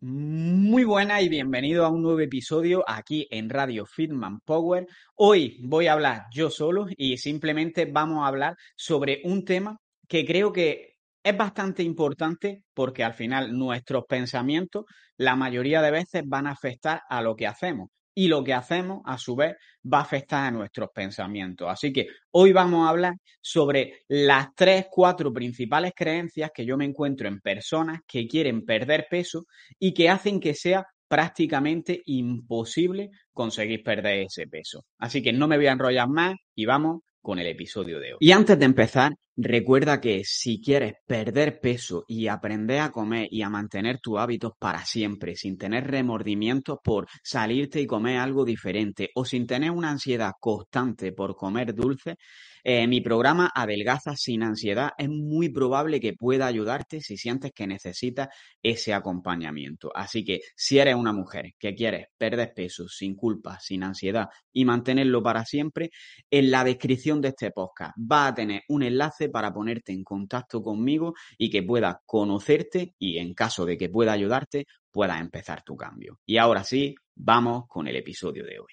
Muy buena y bienvenido a un nuevo episodio aquí en Radio Fitman Power. Hoy voy a hablar yo solo y simplemente vamos a hablar sobre un tema que creo que es bastante importante porque al final nuestros pensamientos la mayoría de veces van a afectar a lo que hacemos y lo que hacemos, a su vez, va a afectar a nuestros pensamientos. Así que hoy vamos a hablar sobre las tres, cuatro principales creencias que yo me encuentro en personas que quieren perder peso y que hacen que sea prácticamente imposible conseguir perder ese peso. Así que no me voy a enrollar más y vamos con el episodio de hoy. Y antes de empezar, recuerda que si quieres perder peso y aprender a comer y a mantener tus hábitos para siempre, sin tener remordimientos por salirte y comer algo diferente o sin tener una ansiedad constante por comer dulce, eh, mi programa Adelgaza sin ansiedad es muy probable que pueda ayudarte si sientes que necesitas ese acompañamiento. Así que si eres una mujer que quieres perder peso sin culpa, sin ansiedad y mantenerlo para siempre, en la descripción de este podcast va a tener un enlace para ponerte en contacto conmigo y que pueda conocerte y en caso de que pueda ayudarte, puedas empezar tu cambio. Y ahora sí, vamos con el episodio de hoy.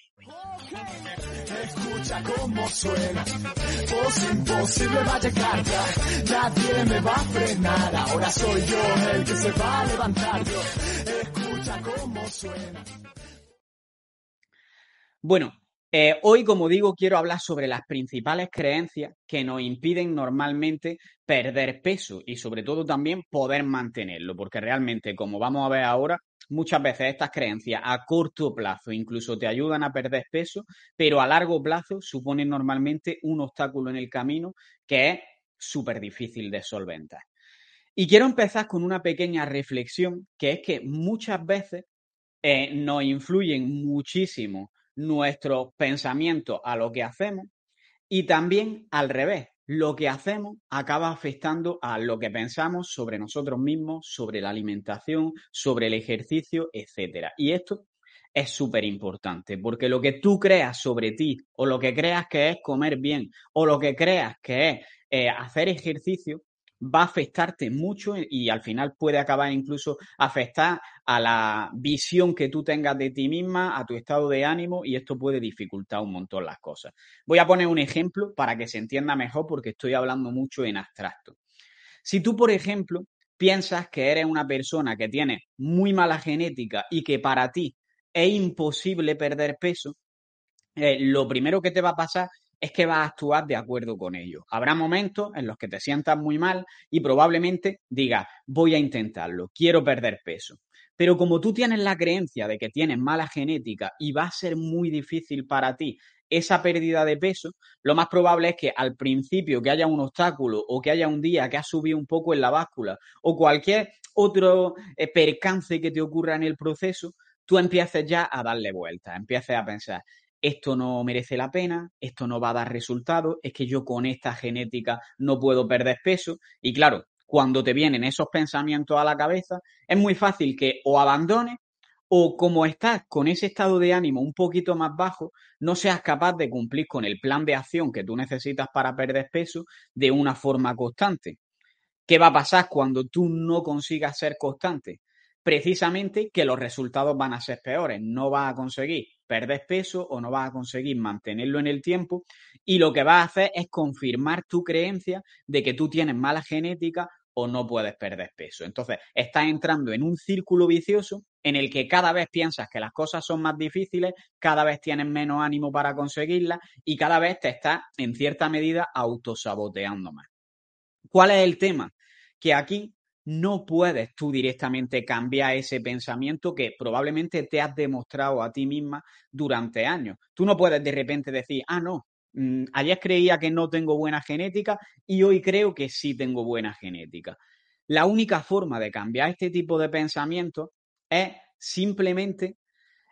Escucha cómo suena, imposible va a llegar nadie me va a frenar, ahora soy yo el que se va a levantar escucha cómo suena. Bueno, eh, hoy, como digo, quiero hablar sobre las principales creencias que nos impiden normalmente perder peso y sobre todo también poder mantenerlo, porque realmente, como vamos a ver ahora, muchas veces estas creencias a corto plazo incluso te ayudan a perder peso, pero a largo plazo suponen normalmente un obstáculo en el camino que es súper difícil de solventar. Y quiero empezar con una pequeña reflexión, que es que muchas veces eh, nos influyen muchísimo nuestros pensamientos a lo que hacemos y también al revés lo que hacemos acaba afectando a lo que pensamos sobre nosotros mismos, sobre la alimentación, sobre el ejercicio, etcétera. Y esto es súper importante, porque lo que tú creas sobre ti, o lo que creas que es comer bien, o lo que creas que es eh, hacer ejercicio, va a afectarte mucho y al final puede acabar incluso afectar a la visión que tú tengas de ti misma, a tu estado de ánimo y esto puede dificultar un montón las cosas. Voy a poner un ejemplo para que se entienda mejor porque estoy hablando mucho en abstracto. Si tú, por ejemplo, piensas que eres una persona que tiene muy mala genética y que para ti es imposible perder peso, eh, lo primero que te va a pasar es que vas a actuar de acuerdo con ello. Habrá momentos en los que te sientas muy mal y probablemente digas, voy a intentarlo, quiero perder peso. Pero como tú tienes la creencia de que tienes mala genética y va a ser muy difícil para ti esa pérdida de peso, lo más probable es que al principio que haya un obstáculo o que haya un día que has subido un poco en la báscula o cualquier otro eh, percance que te ocurra en el proceso, tú empieces ya a darle vueltas, empieces a pensar, esto no merece la pena, esto no va a dar resultado, es que yo con esta genética no puedo perder peso. Y claro, cuando te vienen esos pensamientos a la cabeza, es muy fácil que o abandones o como estás con ese estado de ánimo un poquito más bajo, no seas capaz de cumplir con el plan de acción que tú necesitas para perder peso de una forma constante. ¿Qué va a pasar cuando tú no consigas ser constante? Precisamente que los resultados van a ser peores, no vas a conseguir perder peso o no vas a conseguir mantenerlo en el tiempo y lo que vas a hacer es confirmar tu creencia de que tú tienes mala genética o no puedes perder peso. Entonces, estás entrando en un círculo vicioso en el que cada vez piensas que las cosas son más difíciles, cada vez tienes menos ánimo para conseguirlas y cada vez te estás, en cierta medida, autosaboteando más. ¿Cuál es el tema? Que aquí no puedes tú directamente cambiar ese pensamiento que probablemente te has demostrado a ti misma durante años. Tú no puedes de repente decir, ah, no, mm, ayer creía que no tengo buena genética y hoy creo que sí tengo buena genética. La única forma de cambiar este tipo de pensamiento es simplemente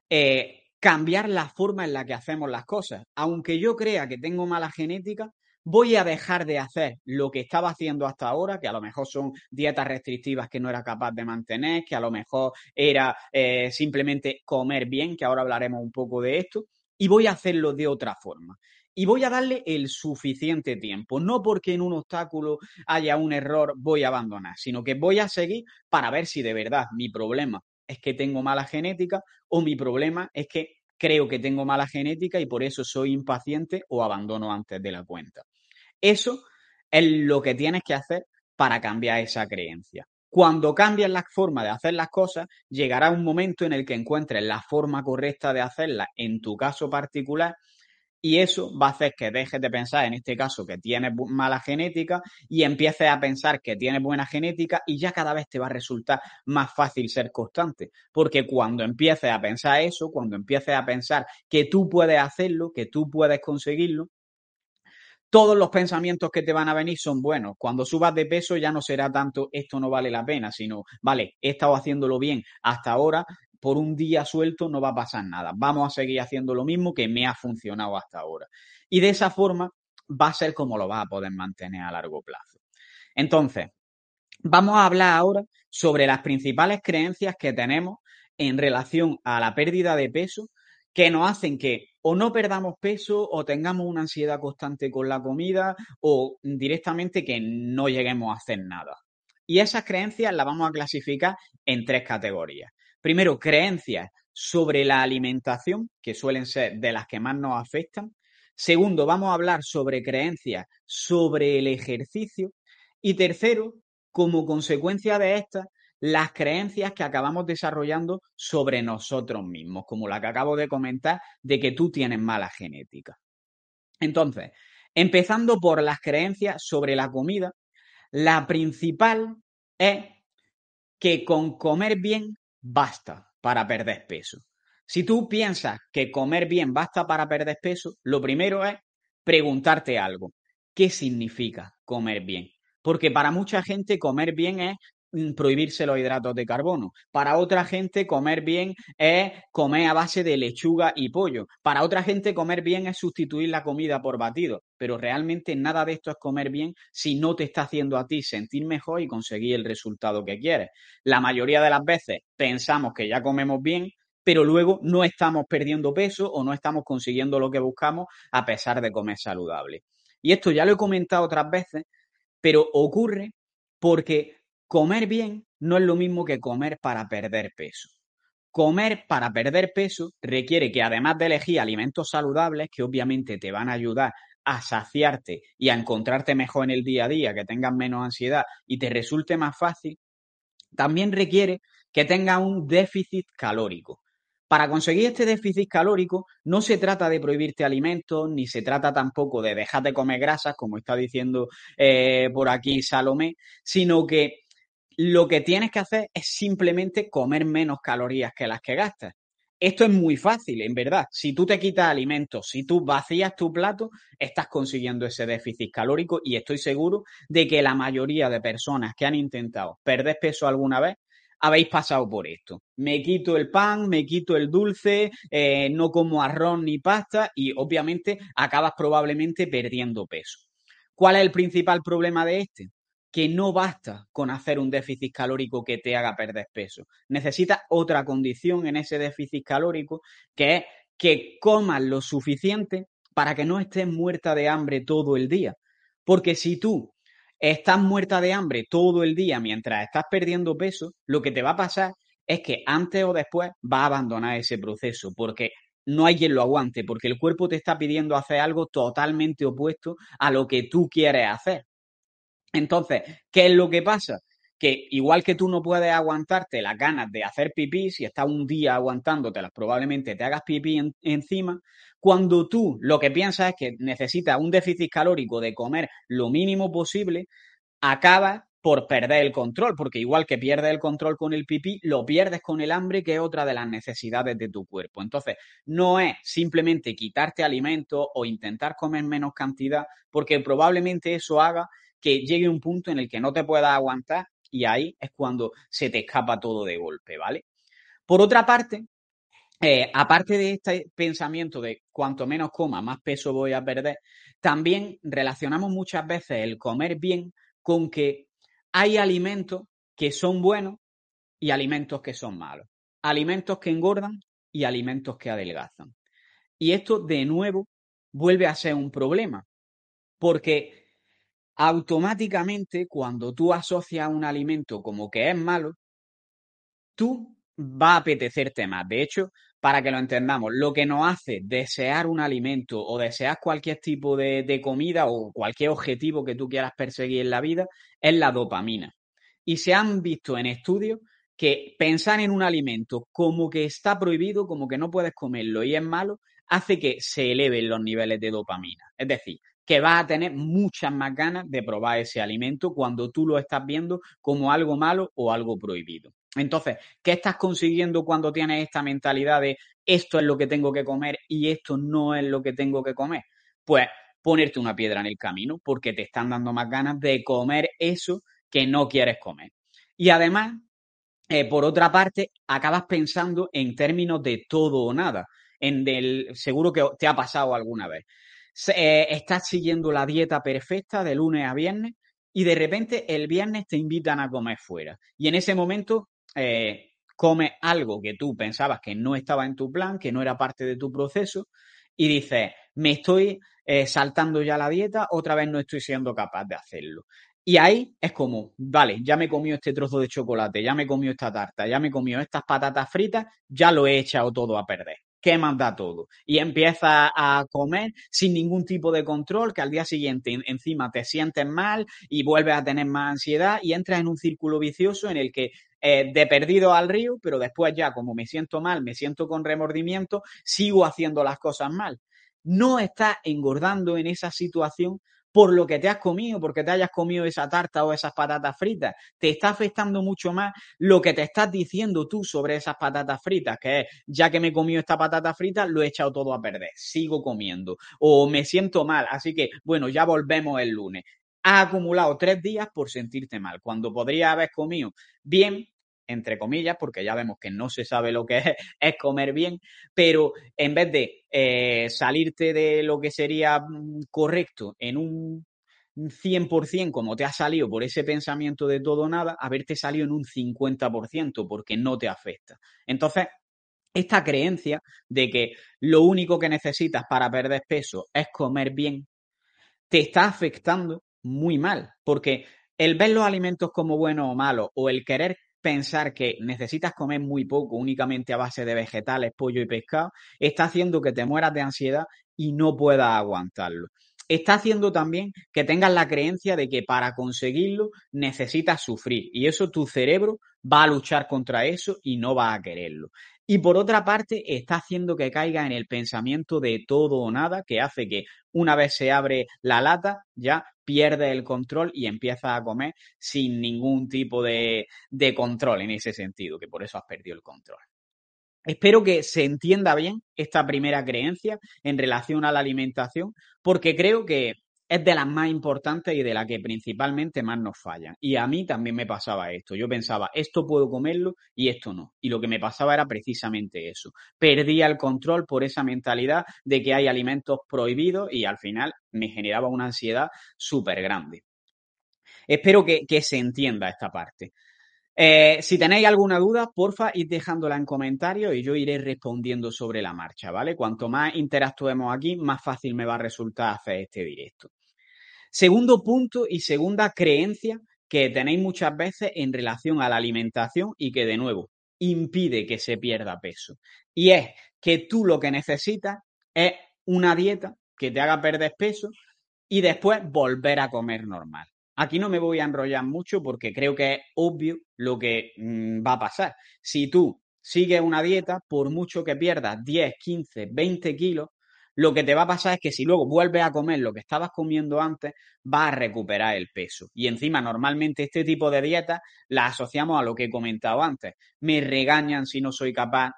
eh, cambiar la forma en la que hacemos las cosas. Aunque yo crea que tengo mala genética, voy a dejar de hacer lo que estaba haciendo hasta ahora, que a lo mejor son dietas restrictivas que no era capaz de mantener, que a lo mejor era eh, simplemente comer bien, que ahora hablaremos un poco de esto, y voy a hacerlo de otra forma. Y voy a darle el suficiente tiempo, no porque en un obstáculo haya un error voy a abandonar, sino que voy a seguir para ver si de verdad mi problema es que tengo mala genética o mi problema es que creo que tengo mala genética y por eso soy impaciente o abandono antes de la cuenta. Eso es lo que tienes que hacer para cambiar esa creencia. Cuando cambias la forma de hacer las cosas, llegará un momento en el que encuentres la forma correcta de hacerlas en tu caso particular y eso va a hacer que dejes de pensar, en este caso, que tienes mala genética y empieces a pensar que tienes buena genética y ya cada vez te va a resultar más fácil ser constante. Porque cuando empieces a pensar eso, cuando empieces a pensar que tú puedes hacerlo, que tú puedes conseguirlo, todos los pensamientos que te van a venir son buenos. Cuando subas de peso ya no será tanto esto no vale la pena, sino, vale, he estado haciéndolo bien hasta ahora, por un día suelto no va a pasar nada. Vamos a seguir haciendo lo mismo que me ha funcionado hasta ahora. Y de esa forma va a ser como lo vas a poder mantener a largo plazo. Entonces, vamos a hablar ahora sobre las principales creencias que tenemos en relación a la pérdida de peso que nos hacen que o no perdamos peso o tengamos una ansiedad constante con la comida o directamente que no lleguemos a hacer nada. Y esas creencias las vamos a clasificar en tres categorías. Primero, creencias sobre la alimentación, que suelen ser de las que más nos afectan. Segundo, vamos a hablar sobre creencias sobre el ejercicio. Y tercero, como consecuencia de estas, las creencias que acabamos desarrollando sobre nosotros mismos, como la que acabo de comentar de que tú tienes mala genética. Entonces, empezando por las creencias sobre la comida, la principal es que con comer bien basta para perder peso. Si tú piensas que comer bien basta para perder peso, lo primero es preguntarte algo. ¿Qué significa comer bien? Porque para mucha gente comer bien es prohibirse los hidratos de carbono. Para otra gente comer bien es comer a base de lechuga y pollo. Para otra gente comer bien es sustituir la comida por batido. Pero realmente nada de esto es comer bien si no te está haciendo a ti sentir mejor y conseguir el resultado que quieres. La mayoría de las veces pensamos que ya comemos bien, pero luego no estamos perdiendo peso o no estamos consiguiendo lo que buscamos a pesar de comer saludable. Y esto ya lo he comentado otras veces, pero ocurre porque Comer bien no es lo mismo que comer para perder peso. Comer para perder peso requiere que además de elegir alimentos saludables, que obviamente te van a ayudar a saciarte y a encontrarte mejor en el día a día, que tengas menos ansiedad y te resulte más fácil, también requiere que tengas un déficit calórico. Para conseguir este déficit calórico no se trata de prohibirte alimentos, ni se trata tampoco de dejar de comer grasas, como está diciendo eh, por aquí Salomé, sino que lo que tienes que hacer es simplemente comer menos calorías que las que gastas. Esto es muy fácil, en verdad. Si tú te quitas alimentos, si tú vacías tu plato, estás consiguiendo ese déficit calórico y estoy seguro de que la mayoría de personas que han intentado perder peso alguna vez habéis pasado por esto. Me quito el pan, me quito el dulce, eh, no como arroz ni pasta y obviamente acabas probablemente perdiendo peso. ¿Cuál es el principal problema de este? Que no basta con hacer un déficit calórico que te haga perder peso. Necesitas otra condición en ese déficit calórico, que es que comas lo suficiente para que no estés muerta de hambre todo el día. Porque si tú estás muerta de hambre todo el día mientras estás perdiendo peso, lo que te va a pasar es que antes o después va a abandonar ese proceso, porque no hay quien lo aguante, porque el cuerpo te está pidiendo hacer algo totalmente opuesto a lo que tú quieres hacer. Entonces, ¿qué es lo que pasa? Que igual que tú no puedes aguantarte las ganas de hacer pipí, si estás un día aguantándotelas, probablemente te hagas pipí encima. Cuando tú lo que piensas es que necesitas un déficit calórico de comer lo mínimo posible, acabas por perder el control, porque igual que pierdes el control con el pipí, lo pierdes con el hambre, que es otra de las necesidades de tu cuerpo. Entonces, no es simplemente quitarte alimento o intentar comer menos cantidad, porque probablemente eso haga que llegue un punto en el que no te puedas aguantar y ahí es cuando se te escapa todo de golpe, ¿vale? Por otra parte, eh, aparte de este pensamiento de cuanto menos coma, más peso voy a perder, también relacionamos muchas veces el comer bien con que hay alimentos que son buenos y alimentos que son malos. Alimentos que engordan y alimentos que adelgazan. Y esto, de nuevo, vuelve a ser un problema, porque automáticamente cuando tú asocias un alimento como que es malo, tú va a apetecerte más. De hecho, para que lo entendamos, lo que nos hace desear un alimento o desear cualquier tipo de, de comida o cualquier objetivo que tú quieras perseguir en la vida es la dopamina. Y se han visto en estudios que pensar en un alimento como que está prohibido, como que no puedes comerlo y es malo, hace que se eleven los niveles de dopamina. Es decir, que vas a tener muchas más ganas de probar ese alimento cuando tú lo estás viendo como algo malo o algo prohibido. Entonces, ¿qué estás consiguiendo cuando tienes esta mentalidad de esto es lo que tengo que comer y esto no es lo que tengo que comer? Pues ponerte una piedra en el camino porque te están dando más ganas de comer eso que no quieres comer. Y además, eh, por otra parte, acabas pensando en términos de todo o nada. En del, seguro que te ha pasado alguna vez. Eh, estás siguiendo la dieta perfecta de lunes a viernes y de repente el viernes te invitan a comer fuera. Y en ese momento eh, comes algo que tú pensabas que no estaba en tu plan, que no era parte de tu proceso, y dices, me estoy eh, saltando ya la dieta, otra vez no estoy siendo capaz de hacerlo. Y ahí es como, vale, ya me he comido este trozo de chocolate, ya me he comido esta tarta, ya me he comido estas patatas fritas, ya lo he echado todo a perder que manda todo. Y empieza a comer sin ningún tipo de control, que al día siguiente encima te sientes mal y vuelves a tener más ansiedad y entras en un círculo vicioso en el que eh, de perdido al río, pero después ya como me siento mal, me siento con remordimiento, sigo haciendo las cosas mal. No estás engordando en esa situación por lo que te has comido, porque te hayas comido esa tarta o esas patatas fritas. Te está afectando mucho más lo que te estás diciendo tú sobre esas patatas fritas, que es, ya que me he comido esta patata frita, lo he echado todo a perder, sigo comiendo, o me siento mal, así que, bueno, ya volvemos el lunes. Has acumulado tres días por sentirte mal, cuando podría haber comido bien, entre comillas, porque ya vemos que no se sabe lo que es, comer bien, pero en vez de eh, salirte de lo que sería mm, correcto en un 100% como te ha salido por ese pensamiento de todo o nada, haberte salido en un 50% porque no te afecta. Entonces, esta creencia de que lo único que necesitas para perder peso es comer bien, te está afectando muy mal, porque el ver los alimentos como buenos o malos o el querer pensar que necesitas comer muy poco, únicamente a base de vegetales, pollo y pescado, está haciendo que te mueras de ansiedad y no puedas aguantarlo. Está haciendo también que tengas la creencia de que para conseguirlo necesitas sufrir y eso tu cerebro va a luchar contra eso y no va a quererlo. Y por otra parte, está haciendo que caiga en el pensamiento de todo o nada, que hace que una vez se abre la lata, ya pierde el control y empieza a comer sin ningún tipo de, de control en ese sentido, que por eso has perdido el control. Espero que se entienda bien esta primera creencia en relación a la alimentación, porque creo que es de las más importantes y de las que principalmente más nos fallan. Y a mí también me pasaba esto. Yo pensaba, esto puedo comerlo y esto no. Y lo que me pasaba era precisamente eso. Perdía el control por esa mentalidad de que hay alimentos prohibidos y al final me generaba una ansiedad súper grande. Espero que, se entienda esta parte. Eh, si tenéis alguna duda, porfa, id dejándola en comentarios y yo iré respondiendo sobre la marcha, ¿vale? Cuanto más interactuemos aquí, más fácil me va a resultar hacer este directo. Segundo punto y segunda creencia que tenéis muchas veces en relación a la alimentación y que de nuevo impide que se pierda peso. Y es que tú lo que necesitas es una dieta que te haga perder peso y después volver a comer normal. Aquí no me voy a enrollar mucho porque creo que es obvio lo que mm, va a pasar. Si tú sigues una dieta, por mucho que pierdas 10, 15, 20 kilos, lo que te va a pasar es que si luego vuelves a comer lo que estabas comiendo antes, vas a recuperar el peso. Y encima, normalmente este tipo de dietas la asociamos a lo que he comentado antes. Me regañan si no soy capaz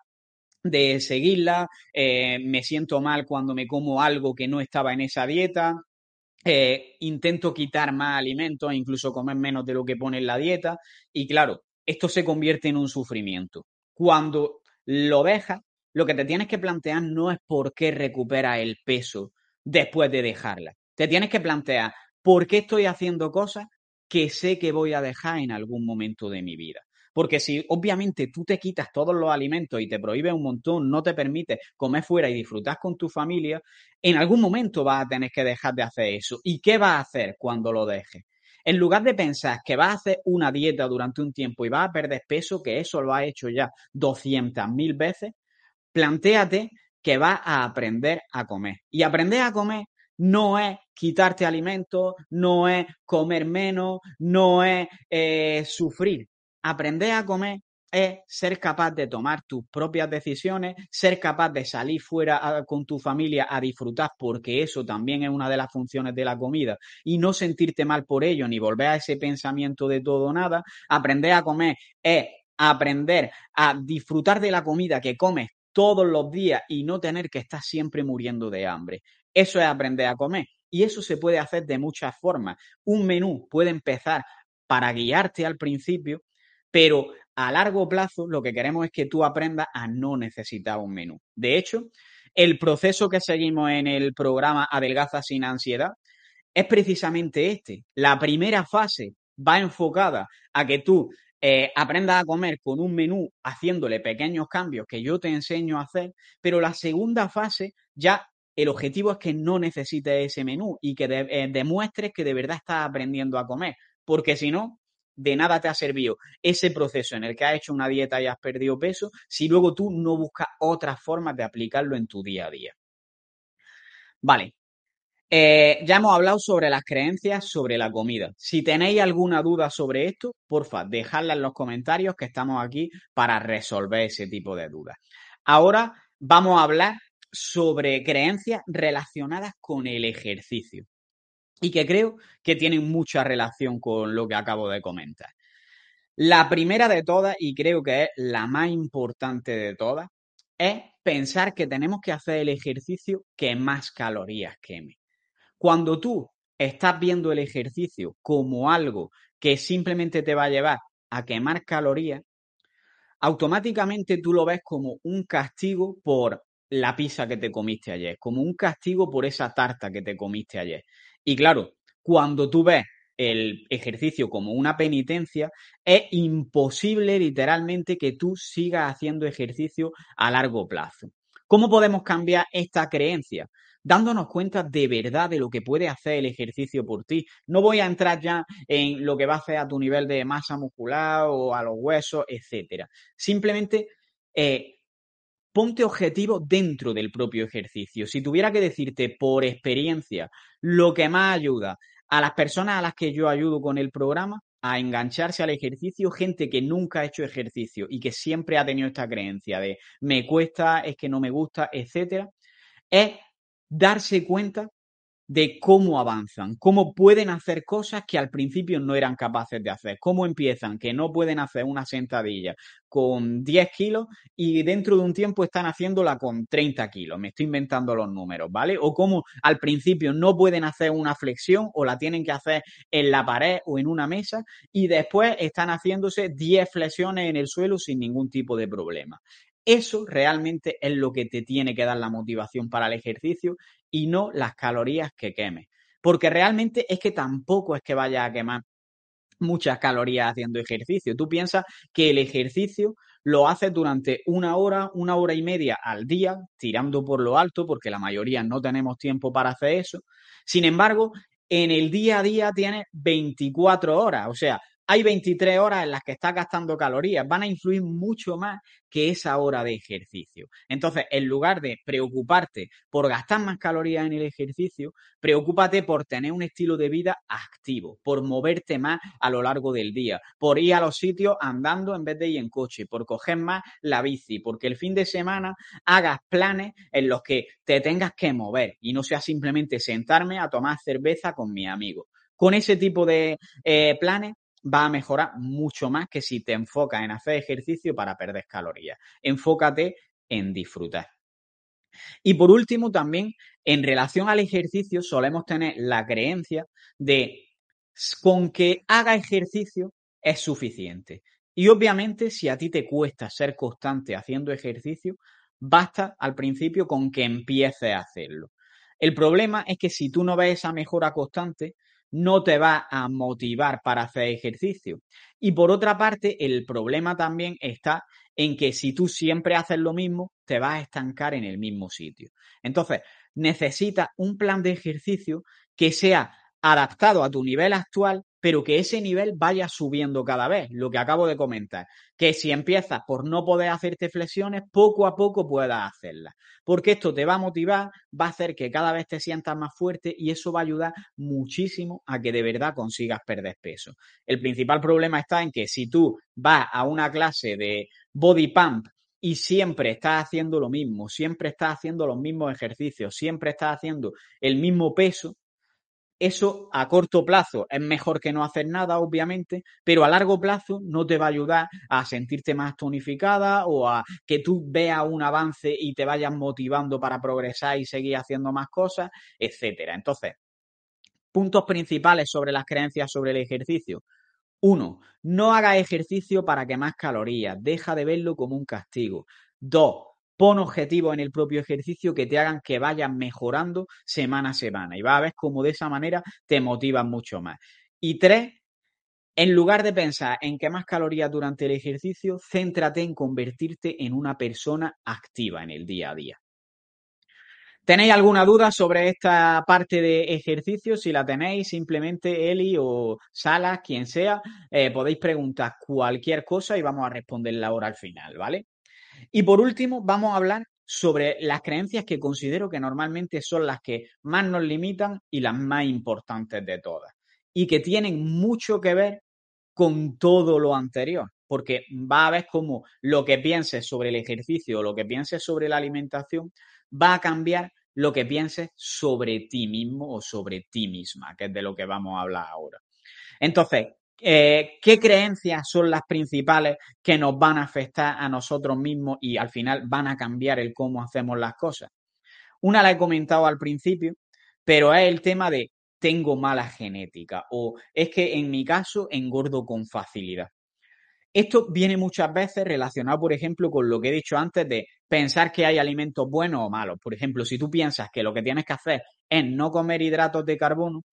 de seguirla, eh, me siento mal cuando me como algo que no estaba en esa dieta, eh, intento quitar más alimentos e incluso comer menos de lo que pone en la dieta. Y claro, esto se convierte en un sufrimiento. Cuando lo dejas, lo que te tienes que plantear no es por qué recupera el peso después de dejarla. Te tienes que plantear por qué estoy haciendo cosas que sé que voy a dejar en algún momento de mi vida. Porque si obviamente tú te quitas todos los alimentos y te prohíbes un montón, no te permite comer fuera y disfrutar con tu familia, en algún momento vas a tener que dejar de hacer eso. ¿Y qué vas a hacer cuando lo dejes? En lugar de pensar que vas a hacer una dieta durante un tiempo y vas a perder peso, que eso lo has hecho ya 200.000 veces, plantéate que vas a aprender a comer. Y aprender a comer no es quitarte alimentos, no es comer menos, no es eh, sufrir. Aprender a comer es ser capaz de tomar tus propias decisiones, ser capaz de salir fuera con tu familia a disfrutar, porque eso también es una de las funciones de la comida, y no sentirte mal por ello, ni volver a ese pensamiento de todo o nada. Aprender a comer es aprender a disfrutar de la comida que comes todos los días y no tener que estar siempre muriendo de hambre. Eso es aprender a comer. Y eso se puede hacer de muchas formas. Un menú puede empezar para guiarte al principio, pero a largo plazo lo que queremos es que tú aprendas a no necesitar un menú. De hecho, el proceso que seguimos en el programa Adelgaza sin ansiedad es precisamente este. La primera fase va enfocada a que tú eh, aprendas a comer con un menú haciéndole pequeños cambios que yo te enseño a hacer, pero la segunda fase ya el objetivo es que no necesites ese menú y que eh, demuestres que de verdad estás aprendiendo a comer, porque si no, de nada te ha servido ese proceso en el que has hecho una dieta y has perdido peso si luego tú no buscas otras formas de aplicarlo en tu día a día. Vale. Eh, ya hemos hablado sobre las creencias sobre la comida. Si tenéis alguna duda sobre esto, porfa, dejadla en los comentarios que estamos aquí para resolver ese tipo de dudas. Ahora vamos a hablar sobre creencias relacionadas con el ejercicio y que creo que tienen mucha relación con lo que acabo de comentar. La primera de todas, y creo que es la más importante de todas, es pensar que tenemos que hacer el ejercicio que más calorías queme. Cuando tú estás viendo el ejercicio como algo que simplemente te va a llevar a quemar calorías, automáticamente tú lo ves como un castigo por la pizza que te comiste ayer, como un castigo por esa tarta que te comiste ayer. Y claro, cuando tú ves el ejercicio como una penitencia, es imposible literalmente que tú sigas haciendo ejercicio a largo plazo. ¿Cómo podemos cambiar esta creencia? Dándonos cuenta de verdad de lo que puede hacer el ejercicio por ti. No voy a entrar ya en lo que va a hacer a tu nivel de masa muscular o a los huesos, etcétera. Simplemente eh, ponte objetivo dentro del propio ejercicio. Si tuviera que decirte por experiencia lo que más ayuda a las personas a las que yo ayudo con el programa a engancharse al ejercicio, gente que nunca ha hecho ejercicio y que siempre ha tenido esta creencia de me cuesta, es que no me gusta, etcétera, es darse cuenta de cómo avanzan, cómo pueden hacer cosas que al principio no eran capaces de hacer, cómo empiezan, que no pueden hacer una sentadilla con 10 kilos y dentro de un tiempo están haciéndola con 30 kilos, me estoy inventando los números, ¿vale? O cómo al principio no pueden hacer una flexión o la tienen que hacer en la pared o en una mesa y después están haciéndose 10 flexiones en el suelo sin ningún tipo de problema. Eso realmente es lo que te tiene que dar la motivación para el ejercicio y no las calorías que quemes. Porque realmente es que tampoco es que vayas a quemar muchas calorías haciendo ejercicio. Tú piensas que el ejercicio lo haces durante una hora, una hora y media al día, tirando por lo alto, porque la mayoría no tenemos tiempo para hacer eso. Sin embargo, en el día a día tienes 24 horas, o sea, hay 23 horas en las que estás gastando calorías, van a influir mucho más que esa hora de ejercicio. Entonces, en lugar de preocuparte por gastar más calorías en el ejercicio, preocúpate por tener un estilo de vida activo, por moverte más a lo largo del día, por ir a los sitios andando en vez de ir en coche, por coger más la bici, porque el fin de semana hagas planes en los que te tengas que mover y no sea simplemente sentarme a tomar cerveza con mi amigo. Con ese tipo de eh, planes va a mejorar mucho más que si te enfocas en hacer ejercicio para perder calorías. Enfócate en disfrutar. Y por último, también en relación al ejercicio solemos tener la creencia de con que haga ejercicio es suficiente. Y obviamente si a ti te cuesta ser constante haciendo ejercicio, basta al principio con que empieces a hacerlo. El problema es que si tú no ves esa mejora constante, no te va a motivar para hacer ejercicio. Y por otra parte, el problema también está en que si tú siempre haces lo mismo, te vas a estancar en el mismo sitio. Entonces, necesitas un plan de ejercicio que sea adaptado a tu nivel actual, pero que ese nivel vaya subiendo cada vez, lo que acabo de comentar, que si empiezas por no poder hacerte flexiones, poco a poco puedas hacerlas, porque esto te va a motivar, va a hacer que cada vez te sientas más fuerte y eso va a ayudar muchísimo a que de verdad consigas perder peso. El principal problema está en que si tú vas a una clase de body pump y siempre estás haciendo lo mismo, siempre estás haciendo los mismos ejercicios, siempre estás haciendo el mismo peso, eso a corto plazo es mejor que no hacer nada, obviamente, pero a largo plazo no te va a ayudar a sentirte más tonificada o a que tú veas un avance y te vayas motivando para progresar y seguir haciendo más cosas, etcétera. Entonces, puntos principales sobre las creencias sobre el ejercicio. Uno, no hagas ejercicio para quemar calorías, deja de verlo como un castigo. Dos, Pon objetivos en el propio ejercicio que te hagan que vayas mejorando semana a semana y vas a ver cómo de esa manera te motivas mucho más. Y tres, en lugar de pensar en quemar calorías durante el ejercicio, céntrate en convertirte en una persona activa en el día a día. ¿Tenéis alguna duda sobre esta parte de ejercicio? Si la tenéis, simplemente Eli o Salas, quien sea, eh, podéis preguntar cualquier cosa y vamos a responderla ahora al final, ¿vale? Y por último, vamos a hablar sobre las creencias que considero que normalmente son las que más nos limitan y las más importantes de todas. Y que tienen mucho que ver con todo lo anterior. Porque va a ver cómo lo que pienses sobre el ejercicio o lo que pienses sobre la alimentación va a cambiar lo que pienses sobre ti mismo o sobre ti misma, que es de lo que vamos a hablar ahora. Entonces, eh, qué creencias son las principales que nos van a afectar a nosotros mismos y al final van a cambiar el cómo hacemos las cosas. Una la he comentado al principio, pero es el tema de tengo mala genética o es que en mi caso engordo con facilidad. Esto viene muchas veces relacionado, por ejemplo, con lo que he dicho antes de pensar que hay alimentos buenos o malos. Por ejemplo, si tú piensas que lo que tienes que hacer es no comer hidratos de carbono,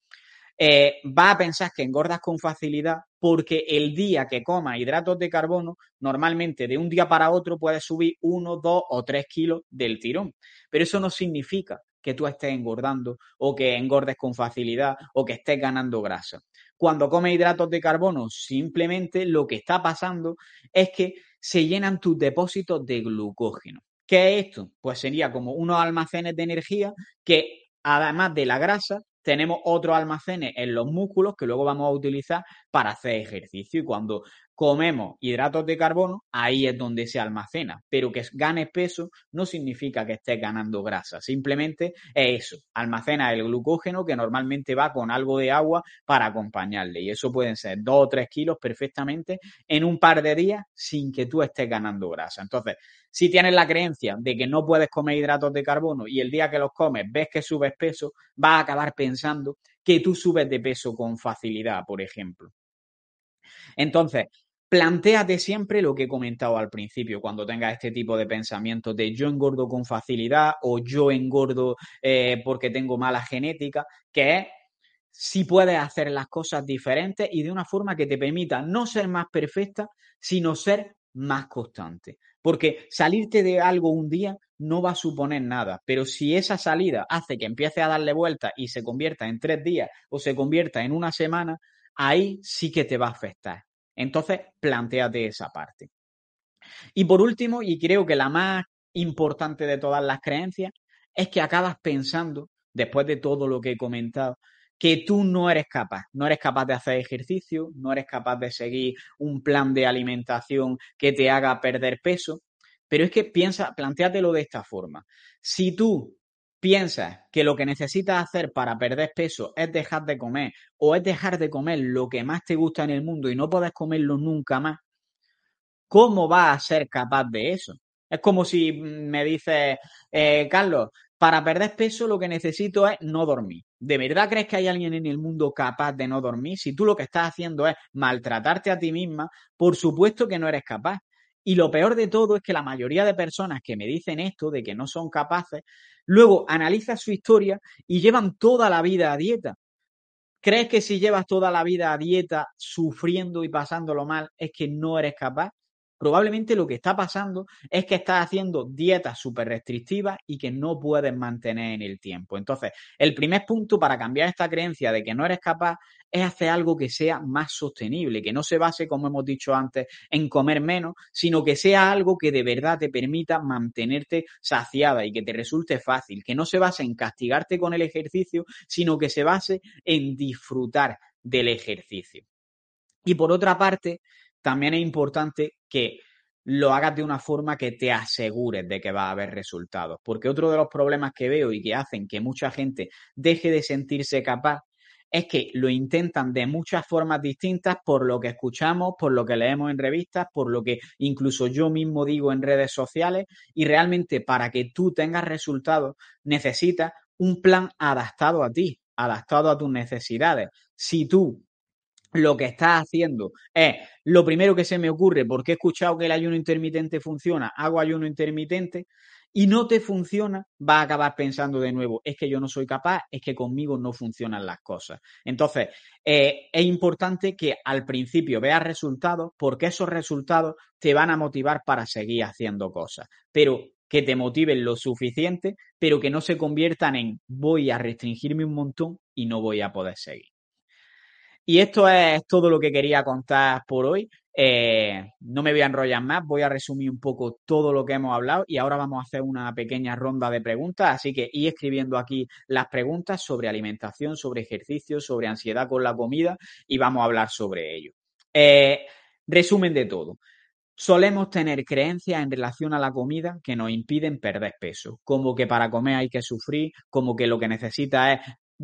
eh, va a pensar que engordas con facilidad porque el día que comas hidratos de carbono, normalmente de un día para otro puedes subir uno, dos o tres kilos del tirón. Pero eso no significa que tú estés engordando o que engordes con facilidad o que estés ganando grasa. Cuando comes hidratos de carbono, simplemente lo que está pasando es que se llenan tus depósitos de glucógeno. ¿Qué es esto? Pues sería como unos almacenes de energía que además de la grasa tenemos otros almacenes en los músculos que luego vamos a utilizar para hacer ejercicio. Y cuando comemos hidratos de carbono, ahí es donde se almacena. Pero que ganes peso no significa que estés ganando grasa. Simplemente es eso. Almacena el glucógeno que normalmente va con algo de agua para acompañarle. Y eso pueden ser dos o tres kilos perfectamente en un par de días sin que tú estés ganando grasa. Entonces, si tienes la creencia de que no puedes comer hidratos de carbono y el día que los comes ves que subes peso, vas a acabar pensando que tú subes de peso con facilidad, por ejemplo. Entonces, plantéate siempre lo que he comentado al principio, cuando tengas este tipo de pensamientos de yo engordo con facilidad o yo engordo eh, porque tengo mala genética, que es si puedes hacer las cosas diferentes y de una forma que te permita no ser más perfecta, sino ser más constante. Porque salirte de algo un día no va a suponer nada, pero si esa salida hace que empiece a darle vuelta y se convierta en tres días o se convierta en una semana, ahí sí que te va a afectar. Entonces, planteate esa parte. Y por último, y creo que la más importante de todas las creencias, es que acabas pensando, después de todo lo que he comentado, que tú no eres capaz, no eres capaz de hacer ejercicio, no eres capaz de seguir un plan de alimentación que te haga perder peso, pero es que piensa, planteatelo de esta forma. Si tú piensas que lo que necesitas hacer para perder peso es dejar de comer o es dejar de comer lo que más te gusta en el mundo y no puedes comerlo nunca más, ¿cómo vas a ser capaz de eso? Es como si me dices, eh, Carlos, para perder peso lo que necesito es no dormir. ¿De verdad crees que hay alguien en el mundo capaz de no dormir? Si tú lo que estás haciendo es maltratarte a ti misma, por supuesto que no eres capaz. Y lo peor de todo es que la mayoría de personas que me dicen esto, de que no son capaces, luego analizan su historia y llevan toda la vida a dieta. ¿Crees que si llevas toda la vida a dieta sufriendo y pasándolo mal es que no eres capaz? Probablemente lo que está pasando es que estás haciendo dietas súper restrictivas y que no puedes mantener en el tiempo. Entonces, el primer punto para cambiar esta creencia de que no eres capaz es hacer algo que sea más sostenible, que no se base, como hemos dicho antes, en comer menos, sino que sea algo que de verdad te permita mantenerte saciada y que te resulte fácil, que no se base en castigarte con el ejercicio, sino que se base en disfrutar del ejercicio. Y por otra parte, también es importante que lo hagas de una forma que te asegures de que va a haber resultados. Porque otro de los problemas que veo y que hacen que mucha gente deje de sentirse capaz es que lo intentan de muchas formas distintas por lo que escuchamos, por lo que leemos en revistas, por lo que incluso yo mismo digo en redes sociales y realmente para que tú tengas resultados necesitas un plan adaptado a ti, adaptado a tus necesidades. Si tú lo que estás haciendo es lo primero que se me ocurre, porque he escuchado que el ayuno intermitente funciona, hago ayuno intermitente y no te funciona, vas a acabar pensando de nuevo, es que yo no soy capaz, es que conmigo no funcionan las cosas. Entonces, eh, es importante que al principio veas resultados, porque esos resultados te van a motivar para seguir haciendo cosas, pero que te motiven lo suficiente, pero que no se conviertan en voy a restringirme un montón y no voy a poder seguir. Y esto es todo lo que quería contar por hoy. Eh, no me voy a enrollar más, voy a resumir un poco todo lo que hemos hablado y ahora vamos a hacer una pequeña ronda de preguntas. Así que ir escribiendo aquí las preguntas sobre alimentación, sobre ejercicio, sobre ansiedad con la comida y vamos a hablar sobre ello. Eh, resumen de todo. Solemos tener creencias en relación a la comida que nos impiden perder peso, como que para comer hay que sufrir, como que lo que necesita es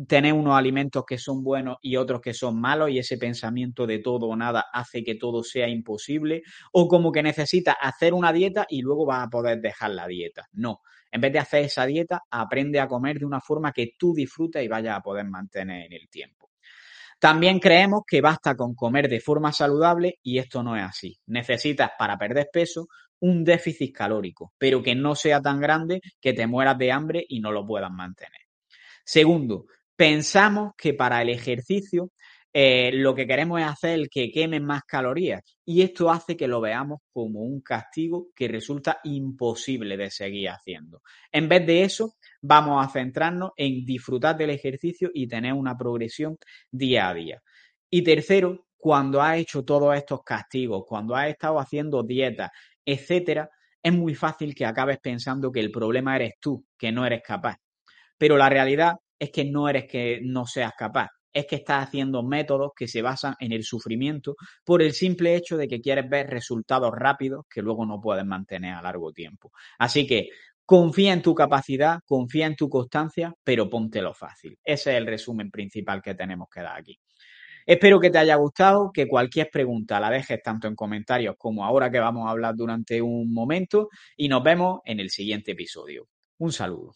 tener unos alimentos que son buenos y otros que son malos y ese pensamiento de todo o nada hace que todo sea imposible o como que necesitas hacer una dieta y luego vas a poder dejar la dieta. No, en vez de hacer esa dieta, aprende a comer de una forma que tú disfrutes y vayas a poder mantener en el tiempo. También creemos que basta con comer de forma saludable y esto no es así. Necesitas para perder peso un déficit calórico, pero que no sea tan grande que te mueras de hambre y no lo puedas mantener. Segundo, pensamos que para el ejercicio eh, lo que queremos es hacer que queme más calorías y esto hace que lo veamos como un castigo que resulta imposible de seguir haciendo. En vez de eso, vamos a centrarnos en disfrutar del ejercicio y tener una progresión día a día. Y tercero, cuando has hecho todos estos castigos, cuando has estado haciendo dietas, etcétera, es muy fácil que acabes pensando que el problema eres tú, que no eres capaz. Pero la realidad es que no eres que no seas capaz, es que estás haciendo métodos que se basan en el sufrimiento por el simple hecho de que quieres ver resultados rápidos que luego no puedes mantener a largo tiempo. Así que confía en tu capacidad, confía en tu constancia, pero póntelo fácil. Ese es el resumen principal que tenemos que dar aquí. Espero que te haya gustado, que cualquier pregunta la dejes tanto en comentarios como ahora que vamos a hablar durante un momento y nos vemos en el siguiente episodio. Un saludo.